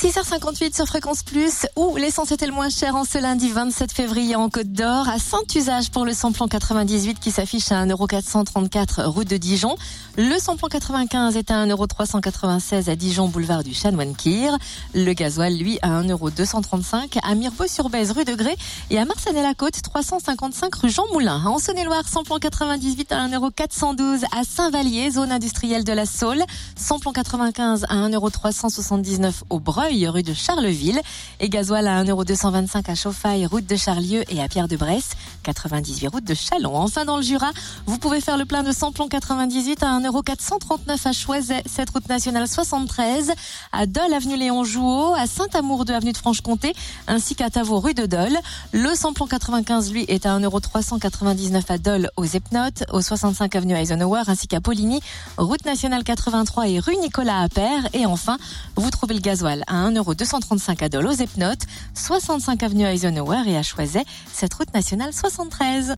6h58 sur Fréquence Plus, où l'essence était le moins cher en ce lundi 27 février en Côte d'Or, à Saint-Usage pour le samplon 98 qui s'affiche à 1,434€ route de Dijon. Le samplon 95 est à 1,396€ à Dijon, boulevard du Chanoine-Kir. Le gasoil, lui, à 1,235€ à Mirbeau-sur-Bèze, rue de Grès. Et à Marsanne-la-Côte, 355 rue Jean Moulin. En Saône-et-Loire, samplon 98 à 1,412€ à Saint-Vallier, zone industrielle de la Saule. Samplon 95 à 1,379€ au Breuil rue de Charleville. Et gasoil à 1,225€ à Chauffaille, route de Charlieu et à Pierre de Bresse, 98 route de Chalon. Enfin, dans le Jura, vous pouvez faire le plein de samplon 98 à 1,439€ à Choiset, cette route nationale 73, à Dole, avenue Léon Jouot, à Saint-Amour de avenue de Franche-Comté, ainsi qu'à Tavaux, rue de Dole. Le samplon 95, lui, est à 1,399€ à Dole, aux Epnotes, au 65 avenue Eisenhower, ainsi qu'à Poligny, route nationale 83 et rue Nicolas Appert. Et enfin, vous trouvez le gasoil à 1,235€ à Dole aux Epnotes, 65 avenue Eisenhower et à Choiset, cette route nationale 73.